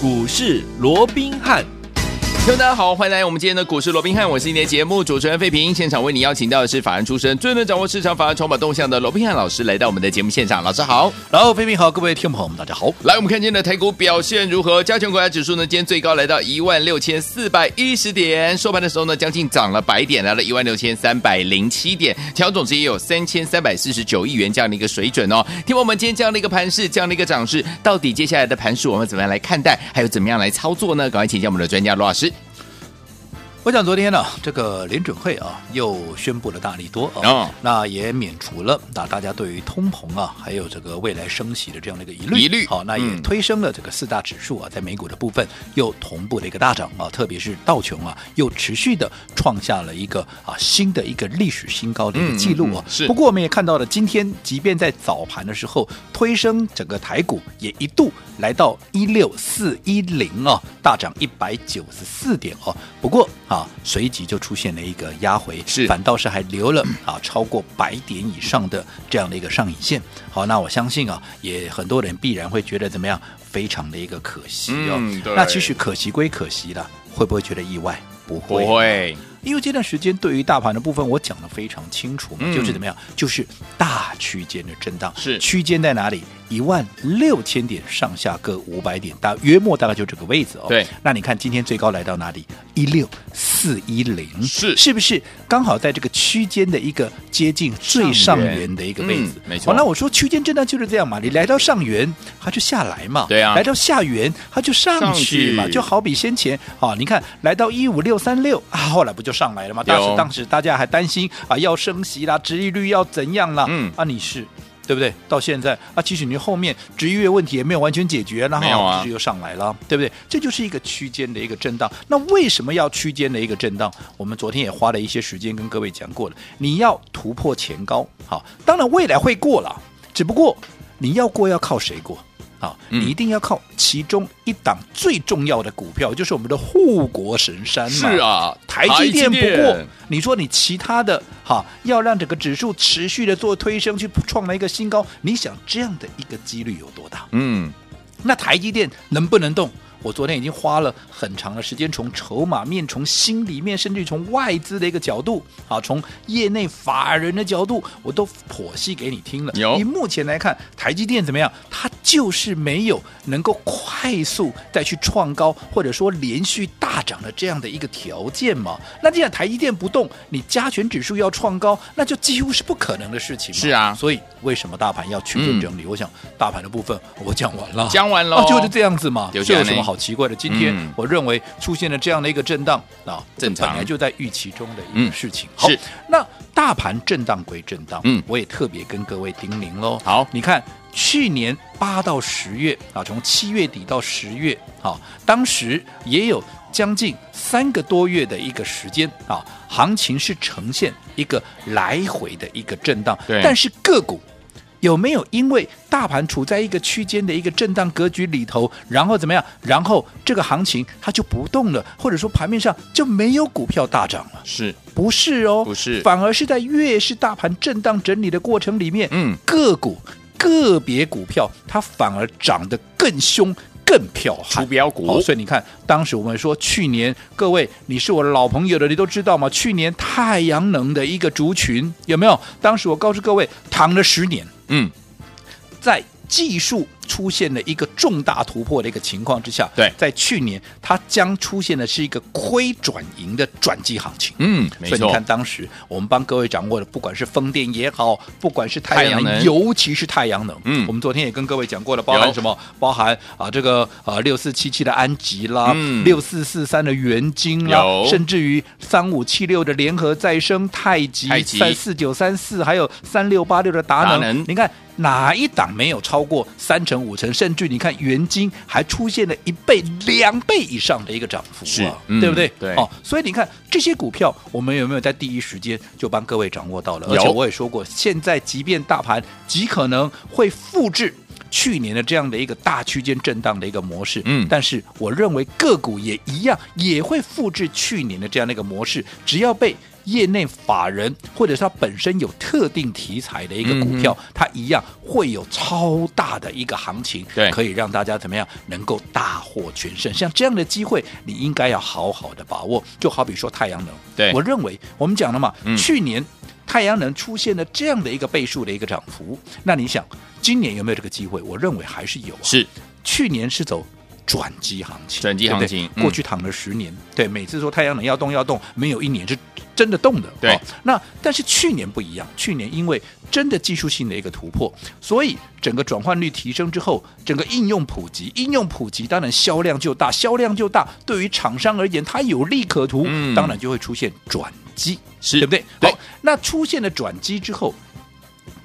股市罗宾汉。大家好，欢迎来我们今天的股市罗宾汉，我是今天的节目主持人费平。现场为你邀请到的是法案出身、最能掌握市场法案筹码动向的罗宾汉老师，来到我们的节目现场。老师好，然后费平好，各位听众朋友们大家好。来，我们看今天的台股表现如何？加权股价指数呢，今天最高来到一万六千四百一十点，收盘的时候呢，将近涨了百点，来了一万六千三百零七点，调总值也有三千三百四十九亿元这样的一个水准哦。听我们今天这样的一个盘势，这样的一个涨势，到底接下来的盘势我们怎么样来看待？还有怎么样来操作呢？赶快请教我们的专家罗老师。我想昨天呢，这个联准会啊又宣布了大利多啊，哦、那也免除了那大家对于通膨啊，还有这个未来升息的这样的一个疑虑，疑虑好，那也推升了这个四大指数啊，在美股的部分又同步的一个大涨啊，特别是道琼啊，又持续的创下了一个啊新的一个历史新高的一个记录啊。是。不过我们也看到了，今天即便在早盘的时候推升整个台股，也一度来到一六四一零啊，大涨一百九十四点哦。不过啊。啊，随即就出现了一个压回，是反倒是还留了啊超过百点以上的这样的一个上影线。好，那我相信啊，也很多人必然会觉得怎么样，非常的一个可惜哦。嗯、那其实可惜归可惜了，会不会觉得意外？不会，不会。因为这段时间对于大盘的部分，我讲的非常清楚嘛，嗯、就是怎么样，就是大区间的震荡，是区间在哪里？一万六千点上下各五百点，大约莫大概就这个位置哦。对，那你看今天最高来到哪里？一六四一零，是是不是刚好在这个区间的一个接近最上缘的一个位置？嗯、没错。那我说区间震荡就是这样嘛，你来到上缘，它就下来嘛。对啊。来到下缘，它就上去嘛，去就好比先前啊，你看来到一五六三六啊，后来不就上来了嘛？当时当时大家还担心啊，要升息啦，殖利率要怎样啦？嗯，啊，你是。对不对？到现在啊，其实你后面职业问题也没有完全解决，然后只是又上来了，对不对？这就是一个区间的一个震荡。那为什么要区间的一个震荡？我们昨天也花了一些时间跟各位讲过了。你要突破前高，好，当然未来会过了，只不过你要过要靠谁过？啊，你一定要靠其中一档最重要的股票，就是我们的护国神山嘛。是啊，台积电。不过你说你其他的哈，要让整个指数持续的做推升，去创了一个新高，你想这样的一个几率有多大？嗯，那台积电能不能动？我昨天已经花了很长的时间，从筹码面、从心里面，甚至从外资的一个角度，啊，从业内法人的角度，我都剖析给你听了。有，以目前来看，台积电怎么样？它就是没有能够快速再去创高，或者说连续大涨的这样的一个条件嘛。那既然台积电不动，你加权指数要创高，那就几乎是不可能的事情。是啊，所以为什么大盘要区间整理？嗯、我想大盘的部分我讲完了，讲完了、哦，就是这样子嘛。这有什么好奇怪的？今天我认为出现了这样的一个震荡啊，正常，本来就在预期中的一个事情。好，那大盘震荡归震荡，嗯，我也特别跟各位叮咛喽。好，你看去年八到十月啊，从七月底到十月啊，当时也有将近三个多月的一个时间啊，行情是呈现一个来回的一个震荡，对，但是个股。有没有因为大盘处在一个区间的一个震荡格局里头，然后怎么样？然后这个行情它就不动了，或者说盘面上就没有股票大涨了？是不是哦？不是，反而是在越是大盘震荡整理的过程里面，嗯，个股个别股票它反而涨得更凶。更票悍，出标股，所以你看，当时我们说，去年各位，你是我的老朋友的，你都知道吗？去年太阳能的一个族群有没有？当时我告诉各位，躺了十年，嗯，在技术。出现了一个重大突破的一个情况之下，对，在去年它将出现的是一个亏转盈的转机行情。嗯，没错。所以你看，当时我们帮各位掌握的，不管是风电也好，不管是太阳能，阳能尤其是太阳能，嗯，我们昨天也跟各位讲过了，包含什么？包含啊，这个啊六四七七的安吉啦，六四四三的元晶啦，有甚至于三五七六的联合再生、太极、三四九三四，还有三六八六的达能，能你看。哪一档没有超过三成五成？甚至你看元金还出现了一倍、两倍以上的一个涨幅，是、嗯，对不对？对哦，所以你看这些股票，我们有没有在第一时间就帮各位掌握到了？有而且我也说过，现在即便大盘极可能会复制去年的这样的一个大区间震荡的一个模式，嗯，但是我认为个股也一样，也会复制去年的这样的一个模式，只要被。业内法人或者是它本身有特定题材的一个股票，嗯、它一样会有超大的一个行情，对，可以让大家怎么样能够大获全胜。像这样的机会，你应该要好好的把握。就好比说太阳能，对我认为我们讲了嘛，嗯、去年太阳能出现了这样的一个倍数的一个涨幅，那你想今年有没有这个机会？我认为还是有、啊。是去年是走。转机行情，转机行情，对对嗯、过去躺了十年，对，每次说太阳能要动要动，没有一年是真的动的。对，哦、那但是去年不一样，去年因为真的技术性的一个突破，所以整个转换率提升之后，整个应用普及，应用普及，当然销量就大，销量就大，对于厂商而言，它有利可图，嗯、当然就会出现转机，是对不对？对好，那出现了转机之后。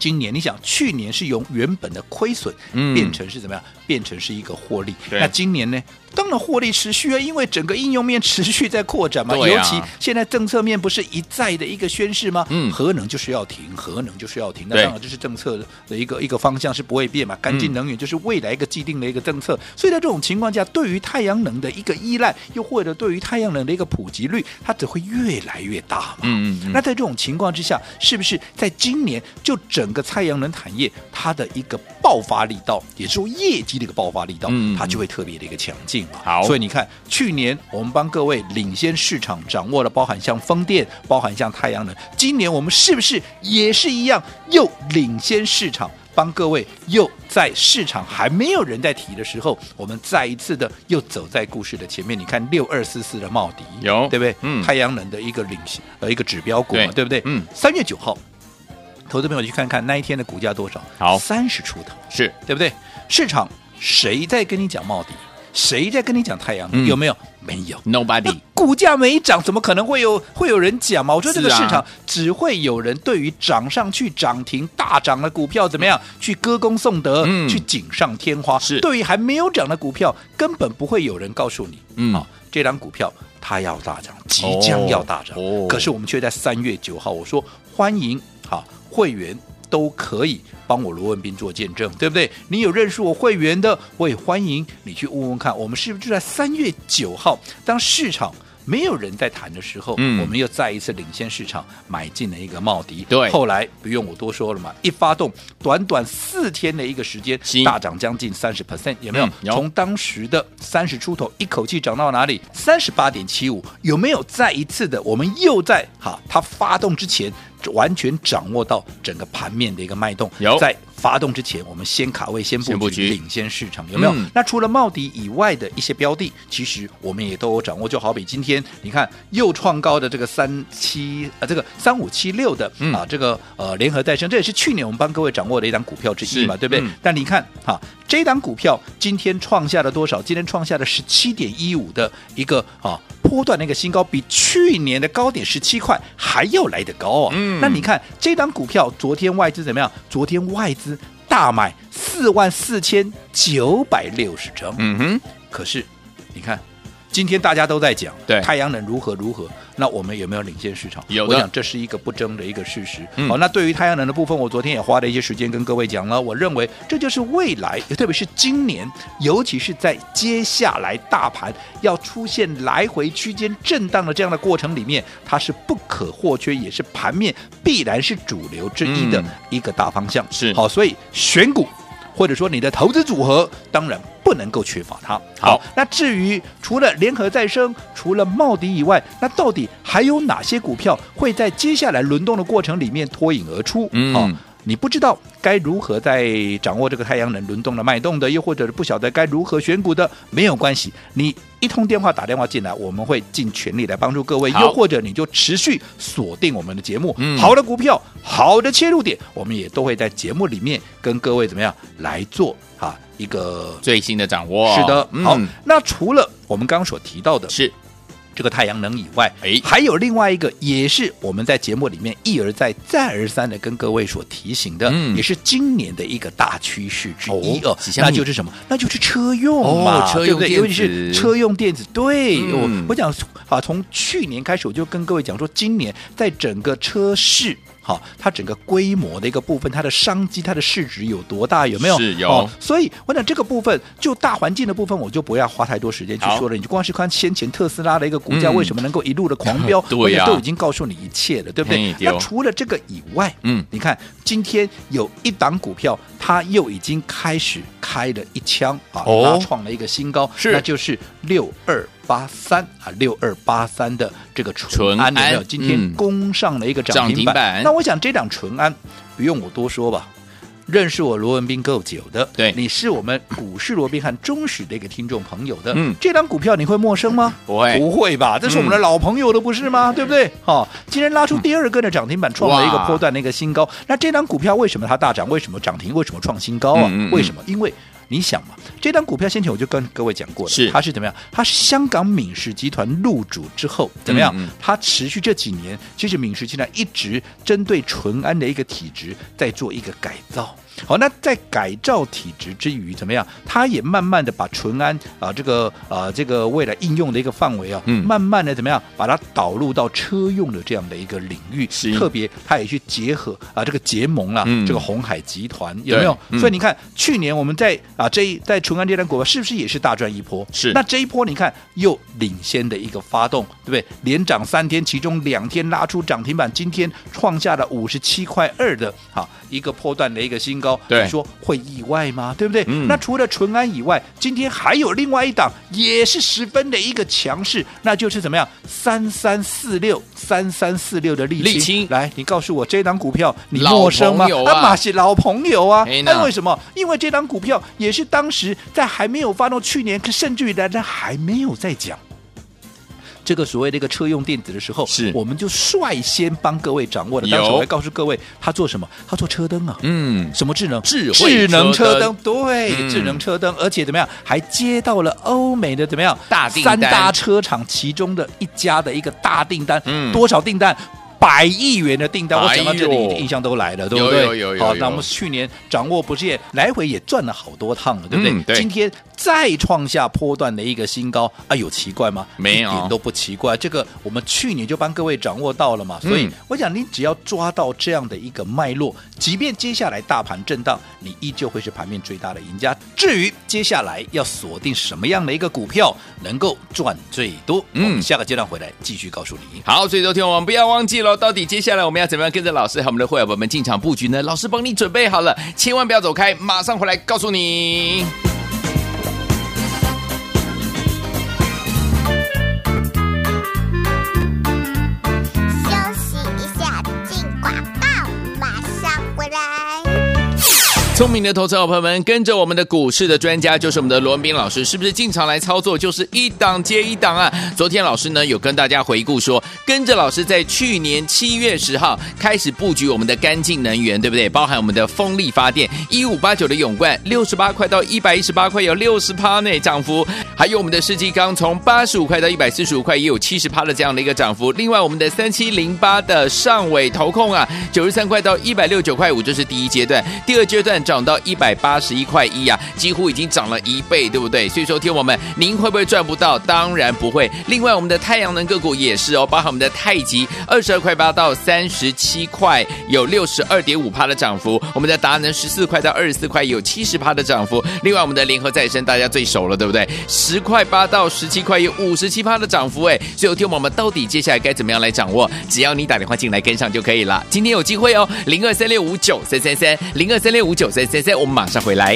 今年你想，去年是由原本的亏损变成是怎么样？嗯、变成是一个获利。那今年呢？当然获利持续啊，因为整个应用面持续在扩展嘛。啊、尤其现在政策面不是一再的一个宣示吗？嗯。核能就是要停，核能就是要停。那当然这是政策的一个一个方向是不会变嘛。干净能源就是未来一个既定的一个政策。嗯、所以在这种情况下，对于太阳能的一个依赖，又或者对于太阳能的一个普及率，它只会越来越大嘛。嗯，嗯嗯。那在这种情况之下，是不是在今年就整个太阳能产业它的一个爆发力道，也就是说业绩的一个爆发力道，嗯嗯它就会特别的一个强劲嘛。好，所以你看。去年我们帮各位领先市场，掌握了包含像风电、包含像太阳能。今年我们是不是也是一样，又领先市场，帮各位又在市场还没有人在提的时候，我们再一次的又走在故事的前面。你看六二四四的茂迪，有对不对？嗯，太阳能的一个领先呃一个指标股嘛，对，对不对？嗯，三月九号，投资朋友去看看那一天的股价多少？好，三十出头，是对不对？市场谁在跟你讲茂迪？谁在跟你讲太阳？嗯、有没有？没有，Nobody。股价没涨，怎么可能会有会有人讲嘛？我觉得这个市场只会有人对于涨上去涨停大涨的股票怎么样去歌功颂德，嗯、去锦上添花。是对于还没有涨的股票，根本不会有人告诉你，嗯，啊，这档股票它要大涨，即将要大涨。哦、可是我们却在三月九号，我说欢迎好会员。都可以帮我罗文斌做见证，对不对？你有认识我会员的，我也欢迎你去问问看，我们是不是就在三月九号，当市场没有人在谈的时候，嗯，我们又再一次领先市场买进了一个茂迪，对，后来不用我多说了嘛，一发动，短短四天的一个时间，大涨将近三十 percent，有没有？嗯、有从当时的三十出头，一口气涨到哪里？三十八点七五，有没有再一次的？我们又在哈，它发动之前。完全掌握到整个盘面的一个脉动，有在发动之前，我们先卡位、先布局，领先市场，有没有？嗯、那除了茂迪以外的一些标的，其实我们也都有掌握。就好比今天你看又创高的这个三七呃，这个三五七六的、嗯、啊，这个呃联合再生，这也是去年我们帮各位掌握的一档股票之一嘛，对不对？嗯、但你看哈、啊，这档股票今天创下了多少？今天创下了十七点一五的一个啊。波段那个新高，比去年的高点十七块还要来得高啊！嗯，那你看这档股票，昨天外资怎么样？昨天外资大买四万四千九百六十张。嗯哼，可是你看。今天大家都在讲，对太阳能如何如何，那我们有没有领先市场？有的，我想这是一个不争的一个事实。好、嗯哦，那对于太阳能的部分，我昨天也花了一些时间跟各位讲了。我认为这就是未来，特别是今年，尤其是在接下来大盘要出现来回区间震荡的这样的过程里面，它是不可或缺，也是盘面必然是主流之一的一个大方向。嗯、是好，所以选股或者说你的投资组合，当然。不能够缺乏它。好，那至于除了联合再生、除了茂迪以外，那到底还有哪些股票会在接下来轮动的过程里面脱颖而出？嗯。好你不知道该如何在掌握这个太阳能轮动的脉动的，又或者是不晓得该如何选股的，没有关系。你一通电话打电话进来，我们会尽全力来帮助各位。又或者你就持续锁定我们的节目，嗯、好的股票，好的切入点，我们也都会在节目里面跟各位怎么样来做啊一个最新的掌握。是的，嗯、好。那除了我们刚刚所提到的，是。这个太阳能以外，哎，还有另外一个，也是我们在节目里面一而再、再而三的跟各位所提醒的，嗯、也是今年的一个大趋势之一哦。哦那就是什么？那就是车用嘛，哦、车用，对不对？尤其是车用电子。对，嗯、我我讲啊，从去年开始我就跟各位讲说，今年在整个车市好，它整个规模的一个部分，它的商机、它的市值有多大？有没有？是有。哦、所以我想这个部分就大环境的部分，我就不要花太多时间去说了。你就光是看先前特斯拉的一个股价为什么能够一路的狂飙，嗯、对呀、啊，都已经告诉你一切了，对不对？那除了这个以外，嗯，你看今天有一档股票，它又已经开始开了一枪啊，拉创了一个新高，是，那就是六二。八三啊，六二八三的这个淳安有没有？今天攻上了一个涨停板。嗯、那我想这档淳安不用我多说吧？认识我罗文斌够久的，对，你是我们股市罗宾汉忠实的一个听众朋友的。嗯，这档股票你会陌生吗？不会，不会吧？这是我们的老朋友的，不是吗？嗯、对不对？好、哦，今天拉出第二个的涨停板，创了一个波段的一个新高。那这档股票为什么它大涨？为什么涨停？为什么创新高啊？嗯嗯嗯为什么？因为。你想嘛，这张股票先前我就跟各位讲过了，是它是怎么样？它是香港敏实集团入主之后怎么样？嗯嗯它持续这几年，其实敏实集团一直针对淳安的一个体质在做一个改造。好，那在改造体质之余，怎么样？它也慢慢的把淳安啊，这个啊，这个未来应用的一个范围啊，嗯、慢慢的怎么样，把它导入到车用的这样的一个领域。是特别，它也去结合啊，这个结盟了，嗯、这个红海集团有没有？嗯、所以你看，去年我们在啊这一在淳安这档股票，是不是也是大赚一波？是。那这一波你看又领先的一个发动，对不对？连涨三天，其中两天拉出涨停板，今天创下了五十七块二的啊一个波段的一个新高。对，你说会意外吗？对不对？嗯、那除了淳安以外，今天还有另外一档，也是十分的一个强势，那就是怎么样？三三四六，三三四六的丽清。来，你告诉我这档股票你陌生吗？啊，马是老朋友啊。那为什么？因为这档股票也是当时在还没有发动，去年甚至于大家还没有在讲。这个所谓的一个车用电子的时候，是我们就率先帮各位掌握了。当时我还告诉各位，他做什么？他做车灯啊。嗯，什么智能？智智能车灯。对，嗯、智能车灯，而且怎么样？还接到了欧美的怎么样？大订单。三大车厂其中的一家的一个大订单。嗯，多少订单？百亿元的订单，我讲到这里，印象都来了，对不对？有有有有。好，那我们去年掌握不是也来回也赚了好多趟了，对不对。今天再创下波段的一个新高，啊，有奇怪吗？没有，一点都不奇怪。这个我们去年就帮各位掌握到了嘛，所以我想你只要抓到这样的一个脉络，即便接下来大盘震荡，你依旧会是盘面最大的赢家。至于接下来要锁定什么样的一个股票能够赚最多，嗯，我们下个阶段回来继续告诉你。好，所以昨天我们不要忘记了。到底接下来我们要怎么样跟着老师和我们的会员朋友们进场布局呢？老师帮你准备好了，千万不要走开，马上回来告诉你。聪明的投资者朋友们，跟着我们的股市的专家，就是我们的罗文斌老师，是不是进场来操作就是一档接一档啊？昨天老师呢有跟大家回顾说，跟着老师在去年七月十号开始布局我们的干净能源，对不对？包含我们的风力发电一五八九的永冠六十八块到一百一十八块，有六十趴内涨幅；还有我们的世纪钢从八十五块到一百四十五块，也有七十趴的这样的一个涨幅。另外，我们的三七零八的上尾投控啊，九十三块到一百六九块五，这是第一阶段，第二阶段。涨涨到一百八十一块一呀，几乎已经涨了一倍，对不对？所以说，听我们，您会不会赚不到？当然不会。另外，我们的太阳能个股也是哦，包含我们的太极，二十二块八到三十七块，有六十二点五趴的涨幅；我们的达能十四块到二十四块，有七十趴的涨幅。另外，我们的联合再生大家最熟了，对不对？十块八到十七块，有五十七趴的涨幅。哎，所以听我们到底接下来该怎么样来掌握？只要你打电话进来跟上就可以了。今天有机会哦，零二三六五九三三三，零二三六五九在在在我们马上回来。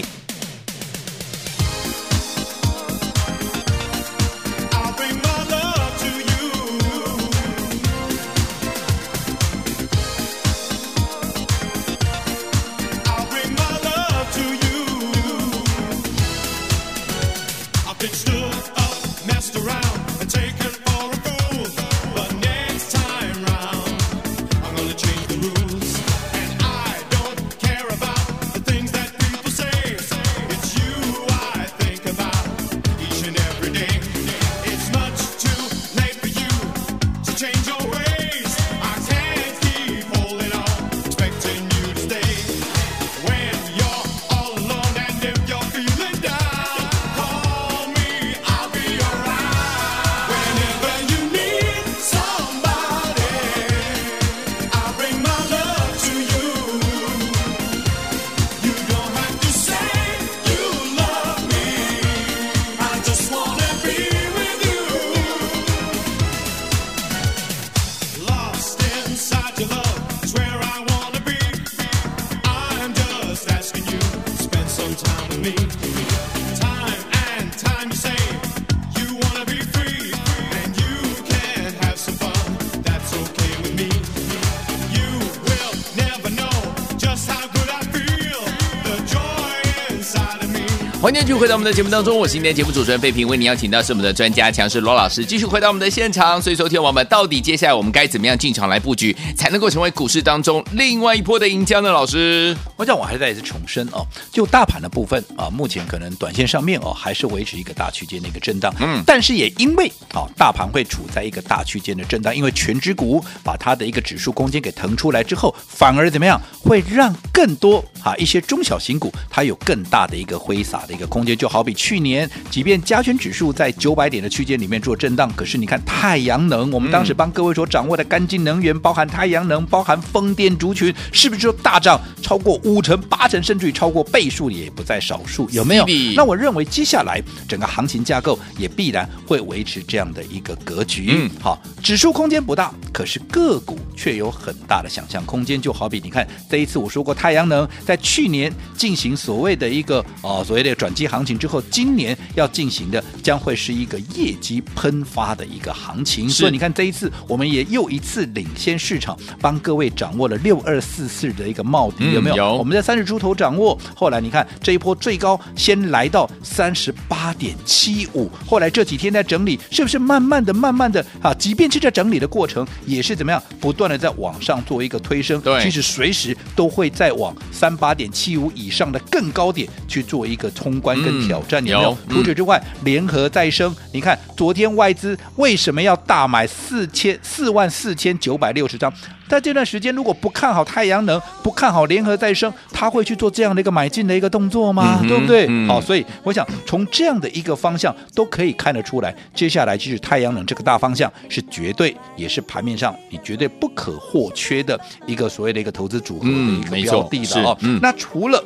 回到我们的节目当中，我是今天节目主持人费平，为您邀请到是我们的专家强势罗老师，继续回到我们的现场。所以，昨天我们到底接下来我们该怎么样进场来布局，才能够成为股市当中另外一波的赢家呢？老师，我想我还是再一次重申哦，就大盘的部分啊，目前可能短线上面哦，还是维持一个大区间的一个震荡。嗯，但是也因为啊，大盘会处在一个大区间的震荡，因为全指股把它的一个指数空间给腾出来之后，反而怎么样，会让更多啊一些中小型股它有更大的一个挥洒的。一个空间就好比去年，即便加权指数在九百点的区间里面做震荡，可是你看太阳能，我们当时帮各位所掌握的干净能源，包含太阳能，包含风电族群，是不是就大涨超过五成、八成，甚至于超过倍数也不在少数？有没有？那我认为接下来整个行情架构也必然会维持这样的一个格局。嗯，好，指数空间不大，可是个股却有很大的想象空间。就好比你看这一次我说过，太阳能在去年进行所谓的一个哦，所谓的。转机行情之后，今年要进行的将会是一个业绩喷发的一个行情。所以你看，这一次我们也又一次领先市场，帮各位掌握了六二四四的一个帽底，有没有？有。我们在三十出头掌握，后来你看这一波最高先来到三十八点七五，后来这几天在整理，是不是慢慢的、慢慢的啊？即便是在整理的过程，也是怎么样，不断的在往上做一个推升。对，其实随时都会再往三八点七五以上的更高点去做一个冲。关跟挑战，有没有？除此之外，联合再生，你看昨天外资为什么要大买四千四万四千九百六十张？在这段时间，如果不看好太阳能，不看好联合再生，他会去做这样的一个买进的一个动作吗？嗯、对不对？嗯、好，所以我想从这样的一个方向都可以看得出来，接下来就是太阳能这个大方向是绝对也是盘面上你绝对不可或缺的一个所谓的一个投资组合的一个标的的哦。嗯、那除了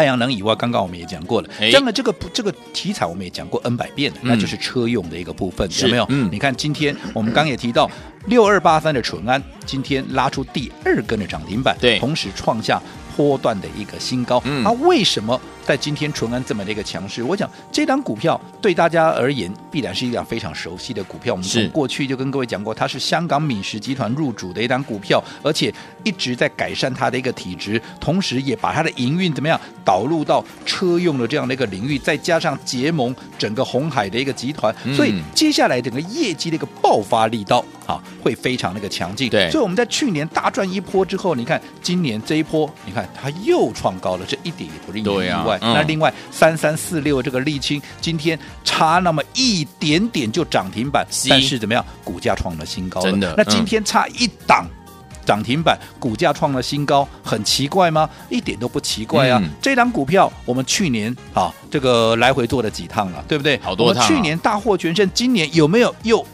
太阳能以外，刚刚我们也讲过了，这样的这个这个题材我们也讲过 N 百遍了，那就是车用的一个部分，有没有？嗯，你看今天我们刚也提到六二八三的纯安，今天拉出第二根的涨停板，对，同时创下波段的一个新高。嗯，那为什么？在今天淳安这么的一个强势，我讲这档股票对大家而言必然是一档非常熟悉的股票。我们从过去就跟各位讲过，它是香港敏实集团入主的一档股票，而且一直在改善它的一个体质，同时也把它的营运怎么样导入到车用的这样的一个领域，再加上结盟整个红海的一个集团，所以接下来整个业绩的一个爆发力道啊会非常那个强劲。对，所以我们在去年大赚一波之后，你看今年这一波，你看它又创高了，这一点也不令人意外。那另外三三四六这个沥青今天差那么一点点就涨停板，但是怎么样？股价创了新高了。真的，那今天差一档涨停板，股价创了新高，很奇怪吗？一点都不奇怪啊！嗯、这档股票我们去年啊，这个来回做了几趟了，对不对？好多趟。去年大获全胜，今年有没有又？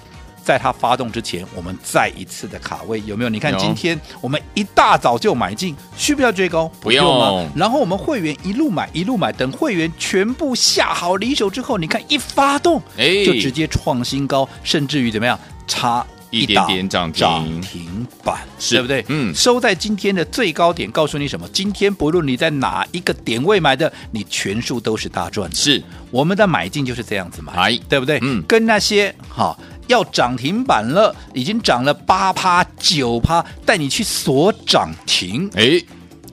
在它发动之前，我们再一次的卡位有没有？你看今天我们一大早就买进，需不需要追高？不用吗？然后我们会员一路买一路买，等会员全部下好离手之后，你看一发动，哎，就直接创新高，甚至于怎么样？差一点点涨停板，对不对？嗯，收在今天的最高点，告诉你什么？今天不论你在哪一个点位买的，你全数都是大赚。是我们的买进就是这样子买，对不对？嗯，跟那些哈。要涨停板了，已经涨了八趴九趴，带你去锁涨停，哎。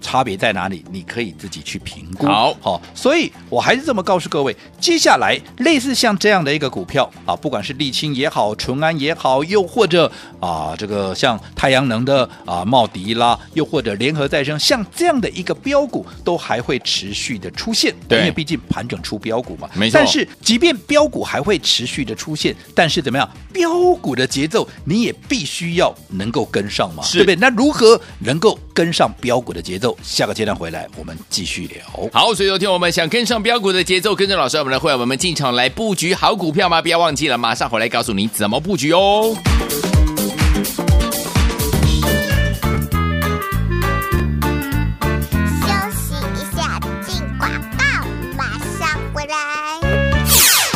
差别在哪里？你可以自己去评估。好，好，所以我还是这么告诉各位：接下来类似像这样的一个股票啊，不管是沥青也好，淳安也好，又或者啊，这个像太阳能的啊茂迪啦，又或者联合再生，像这样的一个标股，都还会持续的出现。对，因为毕竟盘整出标股嘛。没错。但是，即便标股还会持续的出现，但是怎么样？标股的节奏你也必须要能够跟上嘛，对不对？那如何能够跟上标股的节奏？下个阶段回来，我们继续聊。好，所以昨天我们想跟上标股的节奏，跟着老师我们的会员我们进场来布局好股票吗？不要忘记了，马上回来告诉你怎么布局哦。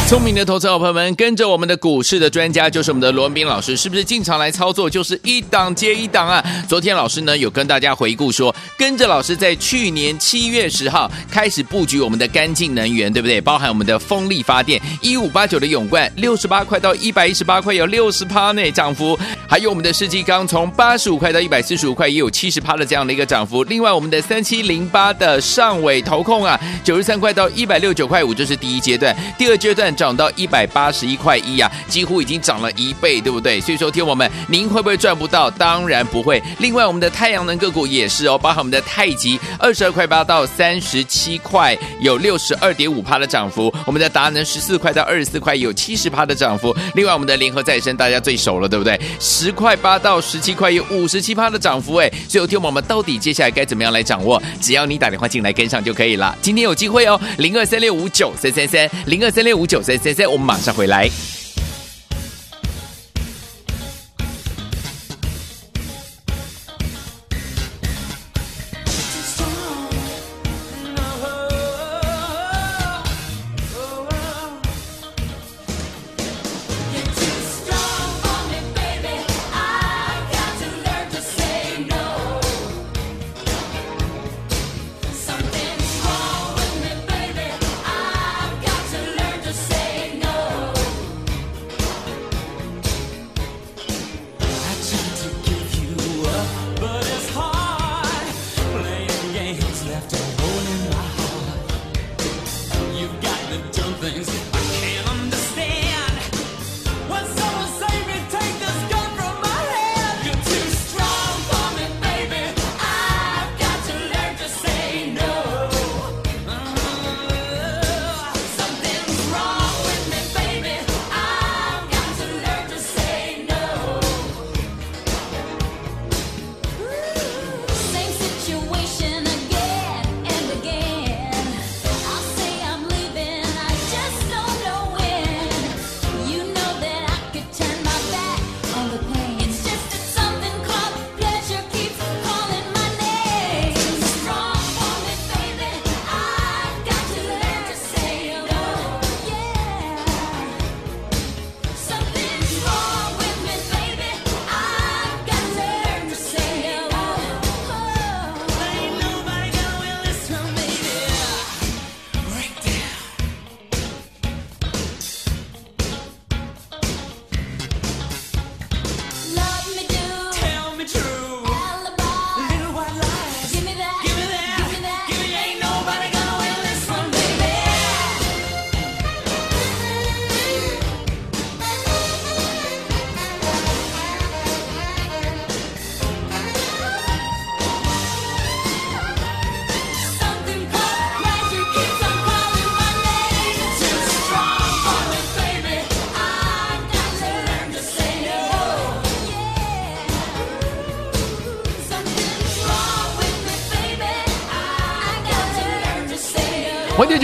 聪明的投资好朋友们，跟着我们的股市的专家，就是我们的罗文斌老师，是不是进场来操作，就是一档接一档啊？昨天老师呢有跟大家回顾说，跟着老师在去年七月十号开始布局我们的干净能源，对不对？包含我们的风力发电，一五八九的永冠六十八块到一百一十八块，有六十趴内涨幅；还有我们的世纪钢从八十五块到一百四十五块，也有七十趴的这样的一个涨幅。另外，我们的三七零八的上尾投控啊，九十三块到一百六九块五，这是第一阶段，第二阶段。涨到一百八十一块一啊，几乎已经涨了一倍，对不对？所以说，听我们，您会不会赚不到？当然不会。另外，我们的太阳能个股也是哦，包含我们的太极，二十二块八到三十七块，有六十二点五趴的涨幅；我们的达能十四块到二十四块，有七十趴的涨幅。另外，我们的联合再生大家最熟了，对不对？十块八到十七块，有五十七趴的涨幅。哎，所以听我们，到底接下来该怎么样来掌握？只要你打电话进来跟上就可以了。今天有机会哦，零二三六五九三三三，零二三六五九。在在在，我们马上回来。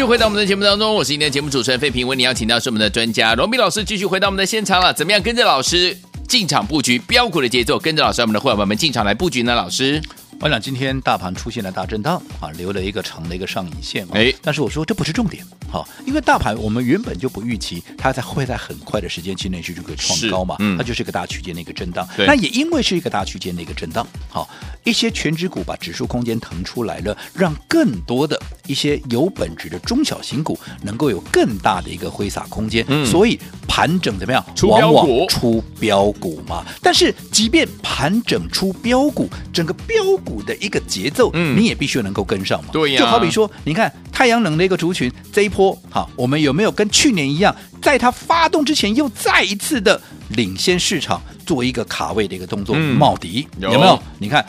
续回到我们的节目当中，我是今天的节目主持人费平，为你邀请到是我们的专家罗宾老师，继续回到我们的现场了。怎么样跟着老师进场布局标股的节奏，跟着老师我们的伙伴们进场来布局呢？老师？我想今天大盘出现了大震荡啊，留了一个长的一个上影线。哎，但是我说这不是重点，好，因为大盘我们原本就不预期它在会在很快的时间期内是就可以创高嘛，嗯，它就是一个大区间的一个震荡。那也因为是一个大区间的一个震荡，好，一些全值股把指数空间腾出来了，让更多的一些有本质的中小型股能够有更大的一个挥洒空间。嗯，所以盘整怎么样？往往出标股嘛。但是即便盘整出标股，整个标股。的一个节奏，嗯，你也必须能够跟上嘛。对呀，就好比说，你看太阳能的一个族群这一波，好，我们有没有跟去年一样，在它发动之前又再一次的领先市场，做一个卡位的一个动作？嗯，茂迪有，有没有？你看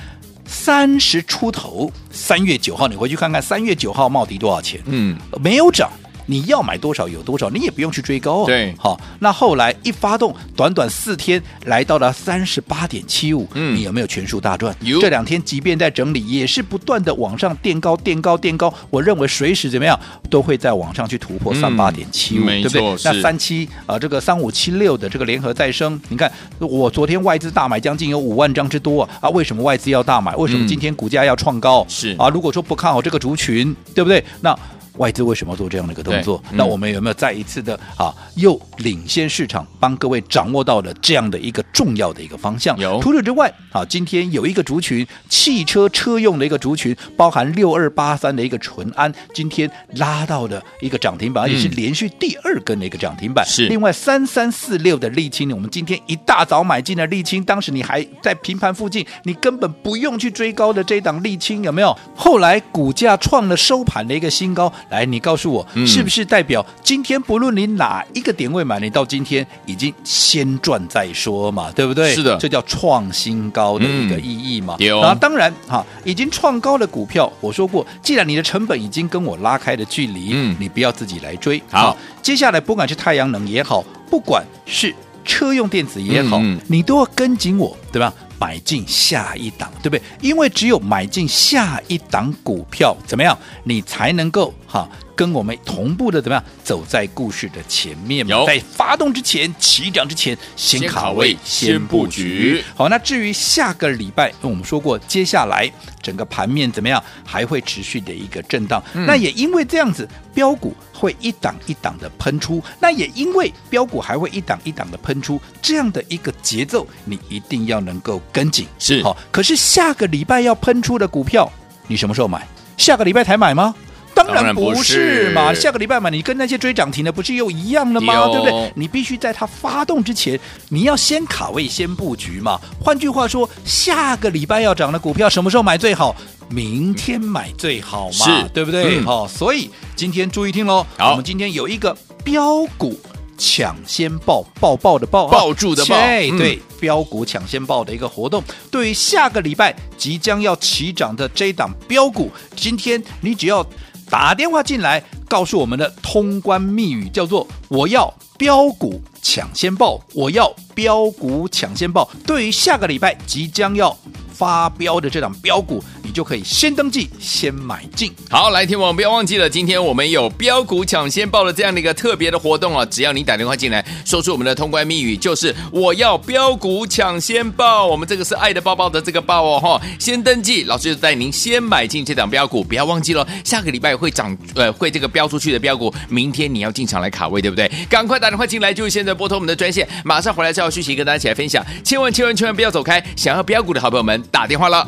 三十出头，三月九号，你回去看看三月九号茂迪多少钱？嗯，没有涨。你要买多少有多少，你也不用去追高哦。对，好，那后来一发动，短短四天来到了三十八点七五，嗯，你有没有全数大赚？有。这两天即便在整理，也是不断的往上垫高、垫高、垫高。我认为随时怎么样都会在往上去突破三八点七五，对不对？那三七啊，这个三五七六的这个联合再生，你看我昨天外资大买将近有五万张之多啊！啊，为什么外资要大买？为什么今天股价要创高？是、嗯、啊，如果说不看好这个族群，对不对？那外资为什么要做这样的一个动作？嗯、那我们有没有再一次的啊，又领先市场，帮各位掌握到了这样的一个重要的一个方向？有。除此之外，啊，今天有一个族群，汽车车用的一个族群，包含六二八三的一个淳安，今天拉到了一个涨停板，而且是连续第二根的一个涨停板。是、嗯。另外三三四六的沥青，我们今天一大早买进了沥青，当时你还在平盘附近，你根本不用去追高的这档沥青有没有？后来股价创了收盘的一个新高，来，你告诉我，是不是代表今天不论你哪一个点位买，你到今天已经先赚再说嘛，对不对？是的，这叫创新高的一个意义嘛。有、嗯。然后当然哈，已经创高的股票，我说过，既然你的成本已经跟我拉开了距离，嗯，你不要自己来追。好，接下来不管是太阳能也好，不管是车用电子也好，嗯嗯你都要跟紧我，对吧？买进下一档，对不对？因为只有买进下一档股票，怎么样，你才能够哈跟我们同步的怎么样走在故事的前面嘛？在发动之前、起涨之前，先卡位、先布局。好，那至于下个礼拜，我们说过，接下来整个盘面怎么样，还会持续的一个震荡。嗯、那也因为这样子，标股会一档一档的喷出。那也因为标股还会一档一档的喷出，这样的一个节奏，你一定要能够跟紧。是好，可是下个礼拜要喷出的股票，你什么时候买？下个礼拜才买吗？当然不是嘛！是下个礼拜嘛，你跟那些追涨停的不是又一样了吗？哦、对不对？你必须在它发动之前，你要先卡位、先布局嘛。换句话说，下个礼拜要涨的股票，什么时候买最好？明天买最好嘛，是对不对？好、嗯哦，所以今天注意听喽。好，我们今天有一个标股抢先报，报报的报，抱住的抱，嗯、对，标股抢先报的一个活动。对于下个礼拜即将要起涨的这档标股，今天你只要。打电话进来，告诉我们的通关密语叫做“我要标股抢先报”，我要标股抢先报。对于下个礼拜即将要发飙的这档标股。就可以先登记，先买进。好，来听我们不要忘记了，今天我们有标股抢先报的这样的一个特别的活动啊！只要你打电话进来，说出我们的通关密语，就是我要标股抢先报。我们这个是爱的抱抱的这个报哦，哈！先登记，老师就带您先买进这档标股，不要忘记了，下个礼拜会涨，呃，会这个标出去的标股，明天你要进场来卡位，对不对？赶快打电话进来，就是现在拨通我们的专线，马上回来之后续息跟大家一起来分享。千万千万千万不要走开，想要标股的好朋友们打电话了。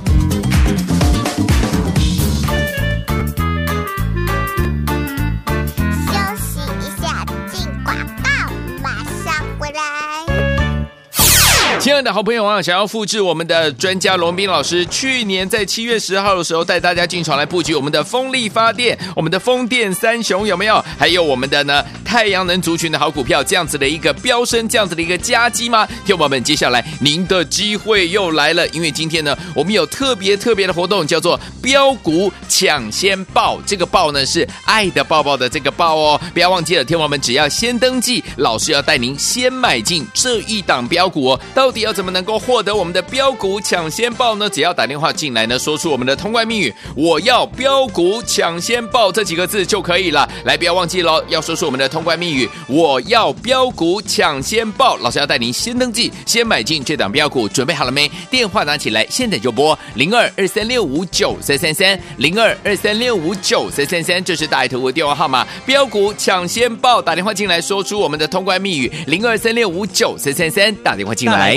亲爱的好朋友啊，想要复制我们的专家罗宾老师去年在七月十号的时候带大家进场来布局我们的风力发电、我们的风电三雄有没有？还有我们的呢太阳能族群的好股票，这样子的一个飙升，这样子的一个佳绩吗？听众朋友们，接下来您的机会又来了，因为今天呢，我们有特别特别的活动，叫做标股抢先报。这个报呢是爱的抱抱的这个报哦，不要忘记了，听众朋友们只要先登记，老师要带您先买进这一档标股哦，到。底要怎么能够获得我们的标股抢先报呢？只要打电话进来呢，说出我们的通关密语“我要标股抢先报”这几个字就可以了。来，不要忘记喽，要说出我们的通关密语“我要标股抢先报”。老师要带您先登记，先买进这档标股，准备好了没？电话拿起来，现在就拨零二二三六五九三三三零二二三六五九三三三，这是大爱投顾电话号码。标股抢先报，打电话进来，说出我们的通关密语零二三六五九三三三，打电话进来。